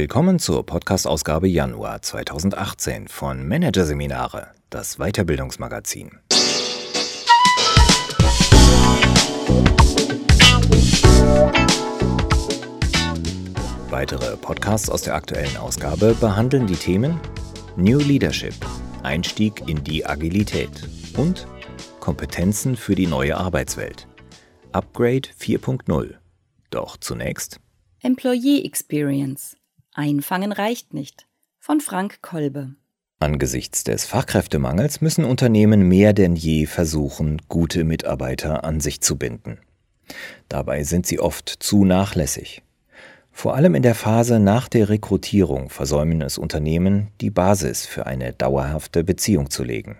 Willkommen zur Podcast-Ausgabe Januar 2018 von Managerseminare, das Weiterbildungsmagazin. Weitere Podcasts aus der aktuellen Ausgabe behandeln die Themen New Leadership, Einstieg in die Agilität und Kompetenzen für die neue Arbeitswelt. Upgrade 4.0. Doch zunächst Employee Experience. Einfangen reicht nicht. Von Frank Kolbe. Angesichts des Fachkräftemangels müssen Unternehmen mehr denn je versuchen, gute Mitarbeiter an sich zu binden. Dabei sind sie oft zu nachlässig. Vor allem in der Phase nach der Rekrutierung versäumen es Unternehmen, die Basis für eine dauerhafte Beziehung zu legen.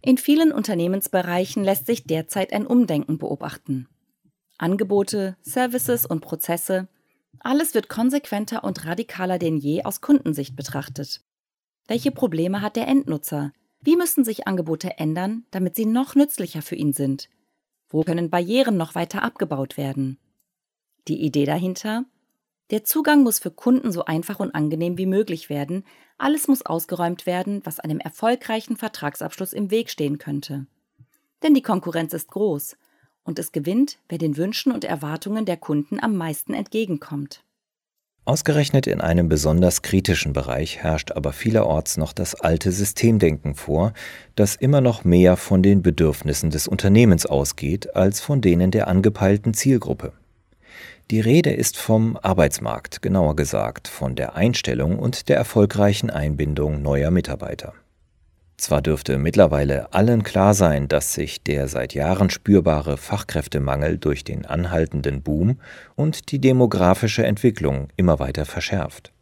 In vielen Unternehmensbereichen lässt sich derzeit ein Umdenken beobachten. Angebote, Services und Prozesse, alles wird konsequenter und radikaler denn je aus Kundensicht betrachtet. Welche Probleme hat der Endnutzer? Wie müssen sich Angebote ändern, damit sie noch nützlicher für ihn sind? Wo können Barrieren noch weiter abgebaut werden? Die Idee dahinter? Der Zugang muss für Kunden so einfach und angenehm wie möglich werden, alles muss ausgeräumt werden, was einem erfolgreichen Vertragsabschluss im Weg stehen könnte. Denn die Konkurrenz ist groß, und es gewinnt, wer den Wünschen und Erwartungen der Kunden am meisten entgegenkommt. Ausgerechnet in einem besonders kritischen Bereich herrscht aber vielerorts noch das alte Systemdenken vor, das immer noch mehr von den Bedürfnissen des Unternehmens ausgeht als von denen der angepeilten Zielgruppe. Die Rede ist vom Arbeitsmarkt, genauer gesagt von der Einstellung und der erfolgreichen Einbindung neuer Mitarbeiter. Zwar dürfte mittlerweile allen klar sein, dass sich der seit Jahren spürbare Fachkräftemangel durch den anhaltenden Boom und die demografische Entwicklung immer weiter verschärft.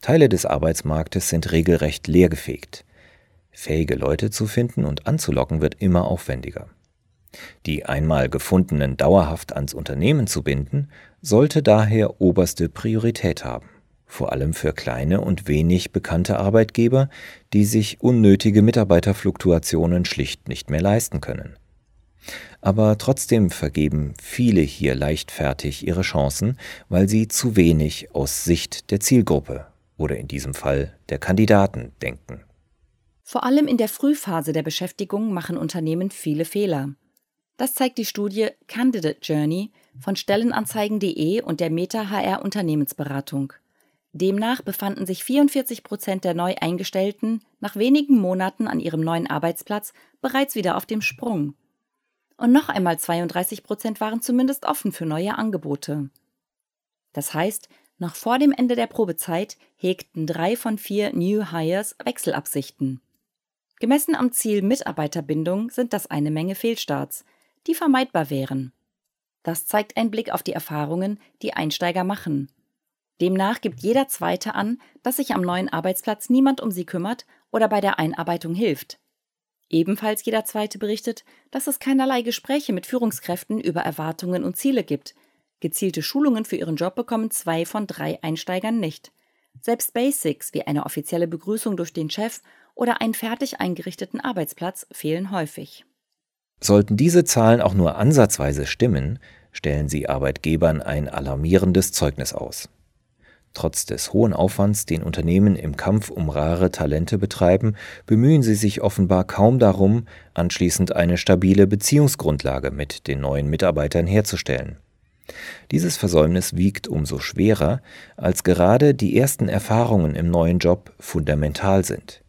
Teile des Arbeitsmarktes sind regelrecht leergefegt. Fähige Leute zu finden und anzulocken wird immer aufwendiger. Die einmal gefundenen dauerhaft ans Unternehmen zu binden, sollte daher oberste Priorität haben vor allem für kleine und wenig bekannte Arbeitgeber, die sich unnötige Mitarbeiterfluktuationen schlicht nicht mehr leisten können. Aber trotzdem vergeben viele hier leichtfertig ihre Chancen, weil sie zu wenig aus Sicht der Zielgruppe oder in diesem Fall der Kandidaten denken. Vor allem in der Frühphase der Beschäftigung machen Unternehmen viele Fehler. Das zeigt die Studie Candidate Journey von Stellenanzeigen.de und der Meta HR Unternehmensberatung. Demnach befanden sich 44 Prozent der neu Eingestellten nach wenigen Monaten an ihrem neuen Arbeitsplatz bereits wieder auf dem Sprung. Und noch einmal 32 Prozent waren zumindest offen für neue Angebote. Das heißt, noch vor dem Ende der Probezeit hegten drei von vier New Hires Wechselabsichten. Gemessen am Ziel Mitarbeiterbindung sind das eine Menge Fehlstarts, die vermeidbar wären. Das zeigt ein Blick auf die Erfahrungen, die Einsteiger machen. Demnach gibt jeder Zweite an, dass sich am neuen Arbeitsplatz niemand um sie kümmert oder bei der Einarbeitung hilft. Ebenfalls jeder Zweite berichtet, dass es keinerlei Gespräche mit Führungskräften über Erwartungen und Ziele gibt. Gezielte Schulungen für ihren Job bekommen zwei von drei Einsteigern nicht. Selbst Basics wie eine offizielle Begrüßung durch den Chef oder einen fertig eingerichteten Arbeitsplatz fehlen häufig. Sollten diese Zahlen auch nur ansatzweise stimmen, stellen sie Arbeitgebern ein alarmierendes Zeugnis aus. Trotz des hohen Aufwands, den Unternehmen im Kampf um rare Talente betreiben, bemühen sie sich offenbar kaum darum, anschließend eine stabile Beziehungsgrundlage mit den neuen Mitarbeitern herzustellen. Dieses Versäumnis wiegt umso schwerer, als gerade die ersten Erfahrungen im neuen Job fundamental sind.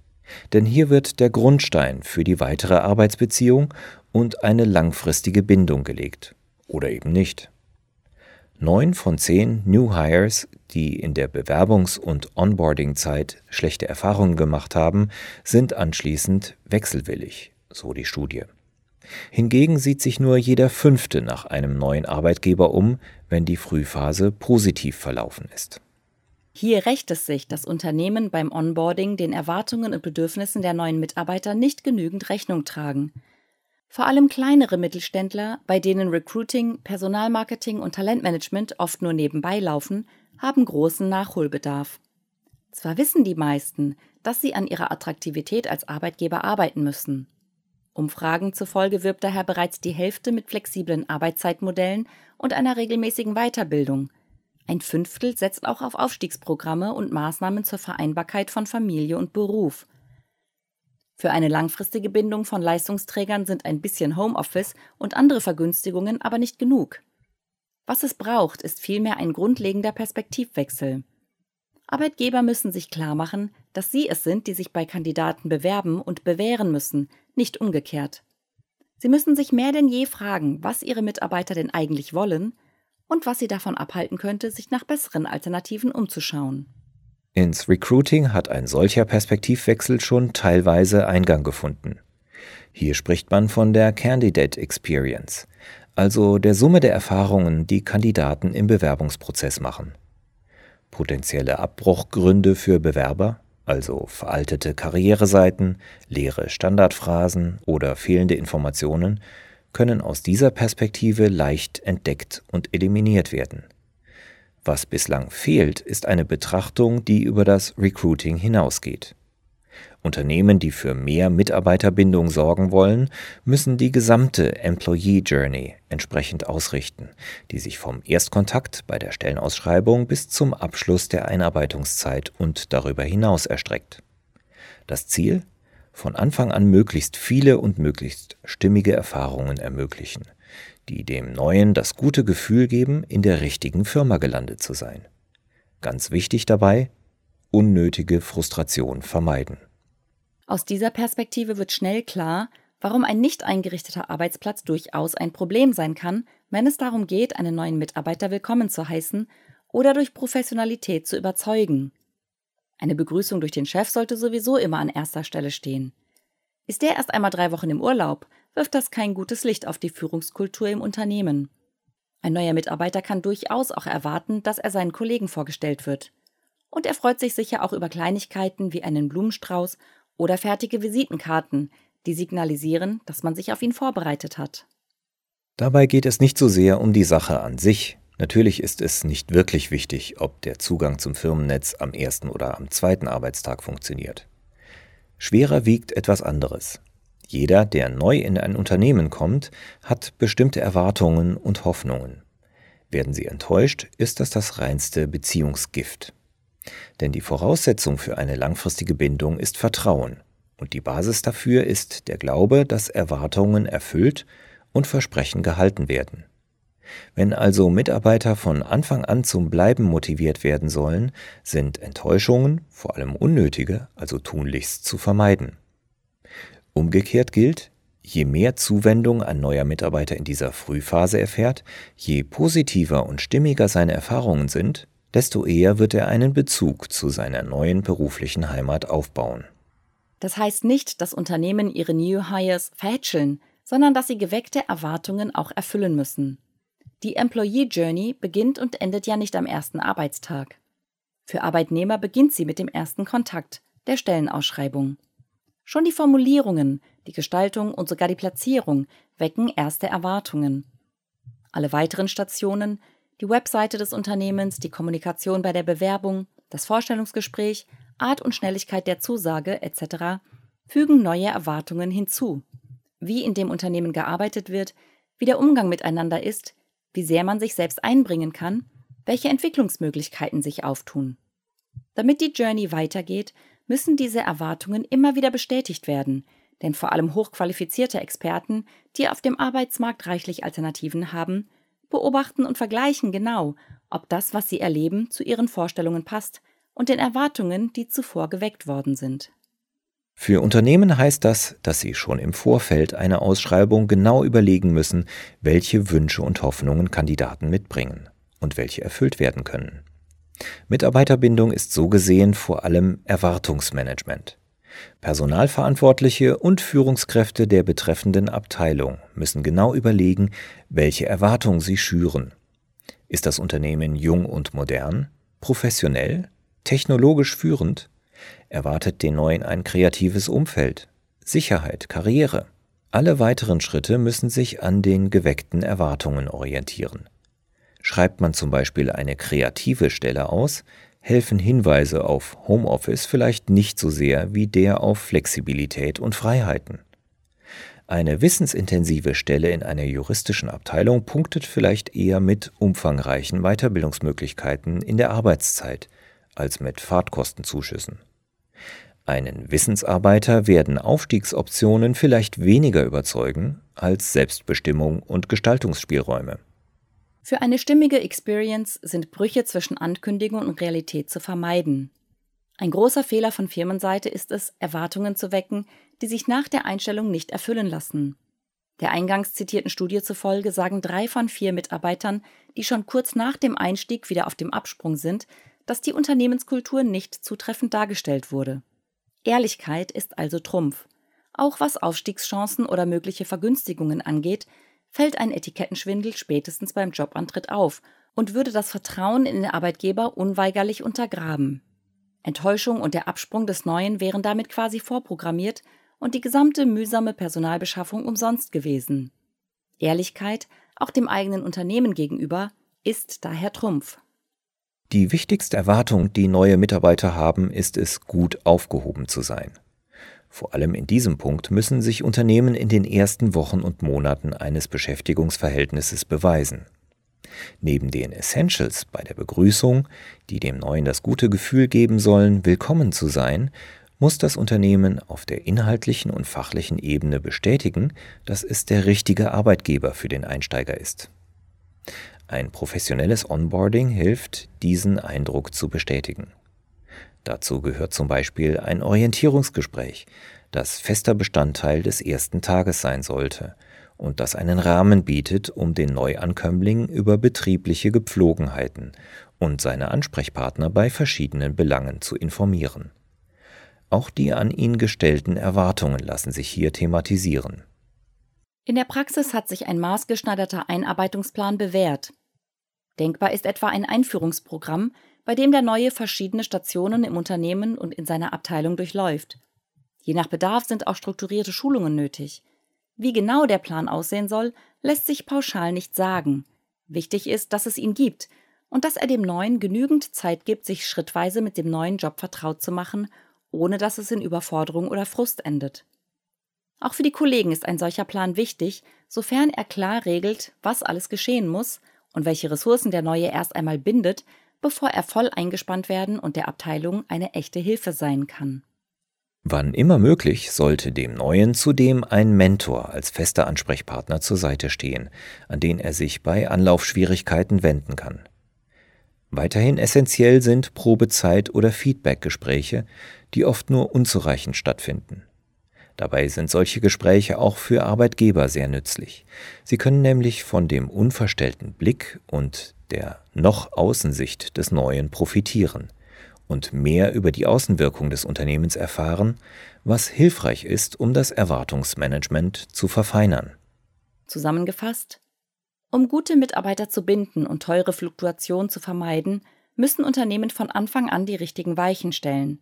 Denn hier wird der Grundstein für die weitere Arbeitsbeziehung und eine langfristige Bindung gelegt. Oder eben nicht. Neun von zehn New Hires, die in der Bewerbungs- und Onboarding-Zeit schlechte Erfahrungen gemacht haben, sind anschließend wechselwillig, so die Studie. Hingegen sieht sich nur jeder Fünfte nach einem neuen Arbeitgeber um, wenn die Frühphase positiv verlaufen ist. Hier rächt es sich, dass Unternehmen beim Onboarding den Erwartungen und Bedürfnissen der neuen Mitarbeiter nicht genügend Rechnung tragen. Vor allem kleinere Mittelständler, bei denen Recruiting, Personalmarketing und Talentmanagement oft nur nebenbei laufen, haben großen Nachholbedarf. Zwar wissen die meisten, dass sie an ihrer Attraktivität als Arbeitgeber arbeiten müssen. Umfragen zufolge wirbt daher bereits die Hälfte mit flexiblen Arbeitszeitmodellen und einer regelmäßigen Weiterbildung. Ein Fünftel setzt auch auf Aufstiegsprogramme und Maßnahmen zur Vereinbarkeit von Familie und Beruf. Für eine langfristige Bindung von Leistungsträgern sind ein bisschen Homeoffice und andere Vergünstigungen aber nicht genug. Was es braucht, ist vielmehr ein grundlegender Perspektivwechsel. Arbeitgeber müssen sich klarmachen, dass sie es sind, die sich bei Kandidaten bewerben und bewähren müssen, nicht umgekehrt. Sie müssen sich mehr denn je fragen, was ihre Mitarbeiter denn eigentlich wollen und was sie davon abhalten könnte, sich nach besseren Alternativen umzuschauen. Ins Recruiting hat ein solcher Perspektivwechsel schon teilweise Eingang gefunden. Hier spricht man von der Candidate Experience, also der Summe der Erfahrungen, die Kandidaten im Bewerbungsprozess machen. Potenzielle Abbruchgründe für Bewerber, also veraltete Karriereseiten, leere Standardphrasen oder fehlende Informationen, können aus dieser Perspektive leicht entdeckt und eliminiert werden. Was bislang fehlt, ist eine Betrachtung, die über das Recruiting hinausgeht. Unternehmen, die für mehr Mitarbeiterbindung sorgen wollen, müssen die gesamte Employee Journey entsprechend ausrichten, die sich vom Erstkontakt bei der Stellenausschreibung bis zum Abschluss der Einarbeitungszeit und darüber hinaus erstreckt. Das Ziel? Von Anfang an möglichst viele und möglichst stimmige Erfahrungen ermöglichen, die dem Neuen das gute Gefühl geben, in der richtigen Firma gelandet zu sein. Ganz wichtig dabei, unnötige Frustration vermeiden. Aus dieser Perspektive wird schnell klar, warum ein nicht eingerichteter Arbeitsplatz durchaus ein Problem sein kann, wenn es darum geht, einen neuen Mitarbeiter willkommen zu heißen oder durch Professionalität zu überzeugen. Eine Begrüßung durch den Chef sollte sowieso immer an erster Stelle stehen. Ist der erst einmal drei Wochen im Urlaub, wirft das kein gutes Licht auf die Führungskultur im Unternehmen. Ein neuer Mitarbeiter kann durchaus auch erwarten, dass er seinen Kollegen vorgestellt wird. Und er freut sich sicher auch über Kleinigkeiten wie einen Blumenstrauß oder fertige Visitenkarten, die signalisieren, dass man sich auf ihn vorbereitet hat. Dabei geht es nicht so sehr um die Sache an sich. Natürlich ist es nicht wirklich wichtig, ob der Zugang zum Firmennetz am ersten oder am zweiten Arbeitstag funktioniert. Schwerer wiegt etwas anderes. Jeder, der neu in ein Unternehmen kommt, hat bestimmte Erwartungen und Hoffnungen. Werden sie enttäuscht, ist das das reinste Beziehungsgift. Denn die Voraussetzung für eine langfristige Bindung ist Vertrauen, und die Basis dafür ist der Glaube, dass Erwartungen erfüllt und Versprechen gehalten werden. Wenn also Mitarbeiter von Anfang an zum Bleiben motiviert werden sollen, sind Enttäuschungen, vor allem unnötige, also tunlichst zu vermeiden. Umgekehrt gilt, je mehr Zuwendung ein neuer Mitarbeiter in dieser Frühphase erfährt, je positiver und stimmiger seine Erfahrungen sind, desto eher wird er einen Bezug zu seiner neuen beruflichen Heimat aufbauen. Das heißt nicht, dass Unternehmen ihre New Hires verhätscheln, sondern dass sie geweckte Erwartungen auch erfüllen müssen. Die Employee Journey beginnt und endet ja nicht am ersten Arbeitstag. Für Arbeitnehmer beginnt sie mit dem ersten Kontakt, der Stellenausschreibung. Schon die Formulierungen, die Gestaltung und sogar die Platzierung wecken erste Erwartungen. Alle weiteren Stationen die Webseite des Unternehmens, die Kommunikation bei der Bewerbung, das Vorstellungsgespräch, Art und Schnelligkeit der Zusage etc. fügen neue Erwartungen hinzu. Wie in dem Unternehmen gearbeitet wird, wie der Umgang miteinander ist, wie sehr man sich selbst einbringen kann, welche Entwicklungsmöglichkeiten sich auftun. Damit die Journey weitergeht, müssen diese Erwartungen immer wieder bestätigt werden, denn vor allem hochqualifizierte Experten, die auf dem Arbeitsmarkt reichlich Alternativen haben, beobachten und vergleichen genau, ob das, was sie erleben, zu ihren Vorstellungen passt und den Erwartungen, die zuvor geweckt worden sind. Für Unternehmen heißt das, dass sie schon im Vorfeld einer Ausschreibung genau überlegen müssen, welche Wünsche und Hoffnungen Kandidaten mitbringen und welche erfüllt werden können. Mitarbeiterbindung ist so gesehen vor allem Erwartungsmanagement. Personalverantwortliche und Führungskräfte der betreffenden Abteilung müssen genau überlegen, welche Erwartungen sie schüren. Ist das Unternehmen jung und modern, professionell, technologisch führend? Erwartet den Neuen ein kreatives Umfeld, Sicherheit, Karriere? Alle weiteren Schritte müssen sich an den geweckten Erwartungen orientieren. Schreibt man zum Beispiel eine kreative Stelle aus, helfen Hinweise auf Homeoffice vielleicht nicht so sehr wie der auf Flexibilität und Freiheiten. Eine wissensintensive Stelle in einer juristischen Abteilung punktet vielleicht eher mit umfangreichen Weiterbildungsmöglichkeiten in der Arbeitszeit als mit Fahrtkostenzuschüssen. Einen Wissensarbeiter werden Aufstiegsoptionen vielleicht weniger überzeugen als Selbstbestimmung und Gestaltungsspielräume. Für eine stimmige Experience sind Brüche zwischen Ankündigung und Realität zu vermeiden. Ein großer Fehler von Firmenseite ist es, Erwartungen zu wecken, die sich nach der Einstellung nicht erfüllen lassen. Der eingangs zitierten Studie zufolge sagen drei von vier Mitarbeitern, die schon kurz nach dem Einstieg wieder auf dem Absprung sind, dass die Unternehmenskultur nicht zutreffend dargestellt wurde. Ehrlichkeit ist also Trumpf. Auch was Aufstiegschancen oder mögliche Vergünstigungen angeht, fällt ein Etikettenschwindel spätestens beim Jobantritt auf und würde das Vertrauen in den Arbeitgeber unweigerlich untergraben. Enttäuschung und der Absprung des Neuen wären damit quasi vorprogrammiert und die gesamte mühsame Personalbeschaffung umsonst gewesen. Ehrlichkeit, auch dem eigenen Unternehmen gegenüber, ist daher Trumpf. Die wichtigste Erwartung, die neue Mitarbeiter haben, ist es, gut aufgehoben zu sein. Vor allem in diesem Punkt müssen sich Unternehmen in den ersten Wochen und Monaten eines Beschäftigungsverhältnisses beweisen. Neben den Essentials bei der Begrüßung, die dem Neuen das gute Gefühl geben sollen, willkommen zu sein, muss das Unternehmen auf der inhaltlichen und fachlichen Ebene bestätigen, dass es der richtige Arbeitgeber für den Einsteiger ist. Ein professionelles Onboarding hilft, diesen Eindruck zu bestätigen. Dazu gehört zum Beispiel ein Orientierungsgespräch, das fester Bestandteil des ersten Tages sein sollte und das einen Rahmen bietet, um den Neuankömmling über betriebliche Gepflogenheiten und seine Ansprechpartner bei verschiedenen Belangen zu informieren. Auch die an ihn gestellten Erwartungen lassen sich hier thematisieren. In der Praxis hat sich ein maßgeschneiderter Einarbeitungsplan bewährt. Denkbar ist etwa ein Einführungsprogramm, bei dem der Neue verschiedene Stationen im Unternehmen und in seiner Abteilung durchläuft. Je nach Bedarf sind auch strukturierte Schulungen nötig. Wie genau der Plan aussehen soll, lässt sich pauschal nicht sagen. Wichtig ist, dass es ihn gibt und dass er dem Neuen genügend Zeit gibt, sich schrittweise mit dem neuen Job vertraut zu machen, ohne dass es in Überforderung oder Frust endet. Auch für die Kollegen ist ein solcher Plan wichtig, sofern er klar regelt, was alles geschehen muss und welche Ressourcen der Neue erst einmal bindet, bevor er voll eingespannt werden und der Abteilung eine echte Hilfe sein kann. Wann immer möglich sollte dem Neuen zudem ein Mentor als fester Ansprechpartner zur Seite stehen, an den er sich bei Anlaufschwierigkeiten wenden kann. Weiterhin essentiell sind Probezeit- oder Feedbackgespräche, die oft nur unzureichend stattfinden. Dabei sind solche Gespräche auch für Arbeitgeber sehr nützlich. Sie können nämlich von dem unverstellten Blick und der noch Außensicht des Neuen profitieren und mehr über die Außenwirkung des Unternehmens erfahren, was hilfreich ist, um das Erwartungsmanagement zu verfeinern. Zusammengefasst, um gute Mitarbeiter zu binden und teure Fluktuationen zu vermeiden, müssen Unternehmen von Anfang an die richtigen Weichen stellen,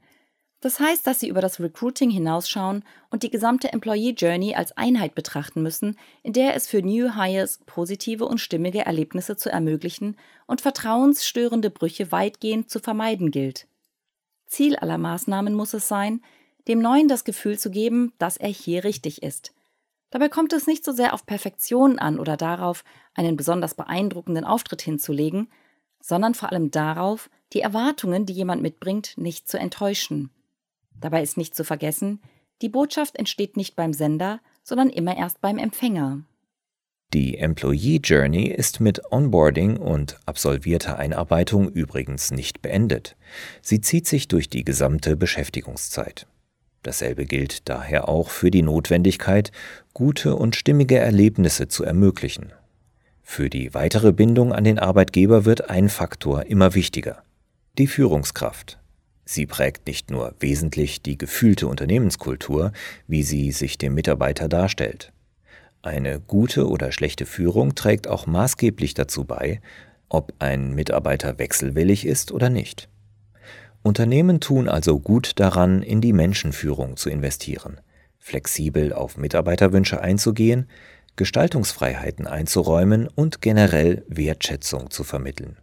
das heißt, dass sie über das Recruiting hinausschauen und die gesamte Employee Journey als Einheit betrachten müssen, in der es für New Hires positive und stimmige Erlebnisse zu ermöglichen und vertrauensstörende Brüche weitgehend zu vermeiden gilt. Ziel aller Maßnahmen muss es sein, dem Neuen das Gefühl zu geben, dass er hier richtig ist. Dabei kommt es nicht so sehr auf Perfektion an oder darauf, einen besonders beeindruckenden Auftritt hinzulegen, sondern vor allem darauf, die Erwartungen, die jemand mitbringt, nicht zu enttäuschen. Dabei ist nicht zu vergessen, die Botschaft entsteht nicht beim Sender, sondern immer erst beim Empfänger. Die Employee Journey ist mit Onboarding und absolvierter Einarbeitung übrigens nicht beendet. Sie zieht sich durch die gesamte Beschäftigungszeit. Dasselbe gilt daher auch für die Notwendigkeit, gute und stimmige Erlebnisse zu ermöglichen. Für die weitere Bindung an den Arbeitgeber wird ein Faktor immer wichtiger die Führungskraft. Sie prägt nicht nur wesentlich die gefühlte Unternehmenskultur, wie sie sich dem Mitarbeiter darstellt. Eine gute oder schlechte Führung trägt auch maßgeblich dazu bei, ob ein Mitarbeiter wechselwillig ist oder nicht. Unternehmen tun also gut daran, in die Menschenführung zu investieren, flexibel auf Mitarbeiterwünsche einzugehen, Gestaltungsfreiheiten einzuräumen und generell Wertschätzung zu vermitteln.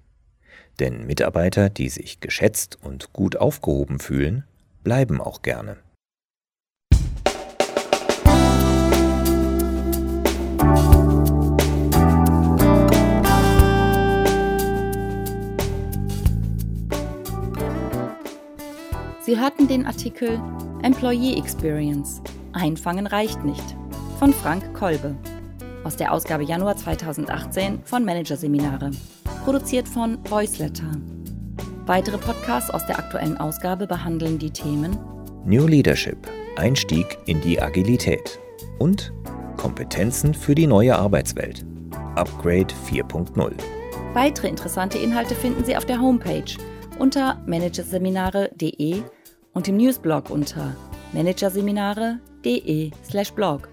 Denn Mitarbeiter, die sich geschätzt und gut aufgehoben fühlen, bleiben auch gerne. Sie hatten den Artikel Employee Experience. Einfangen reicht nicht von Frank Kolbe aus der Ausgabe Januar 2018 von Managerseminare produziert von Voiceletter. Weitere Podcasts aus der aktuellen Ausgabe behandeln die Themen New Leadership, Einstieg in die Agilität und Kompetenzen für die neue Arbeitswelt, Upgrade 4.0. Weitere interessante Inhalte finden Sie auf der Homepage unter managerseminare.de und im Newsblog unter managerseminare.de/blog.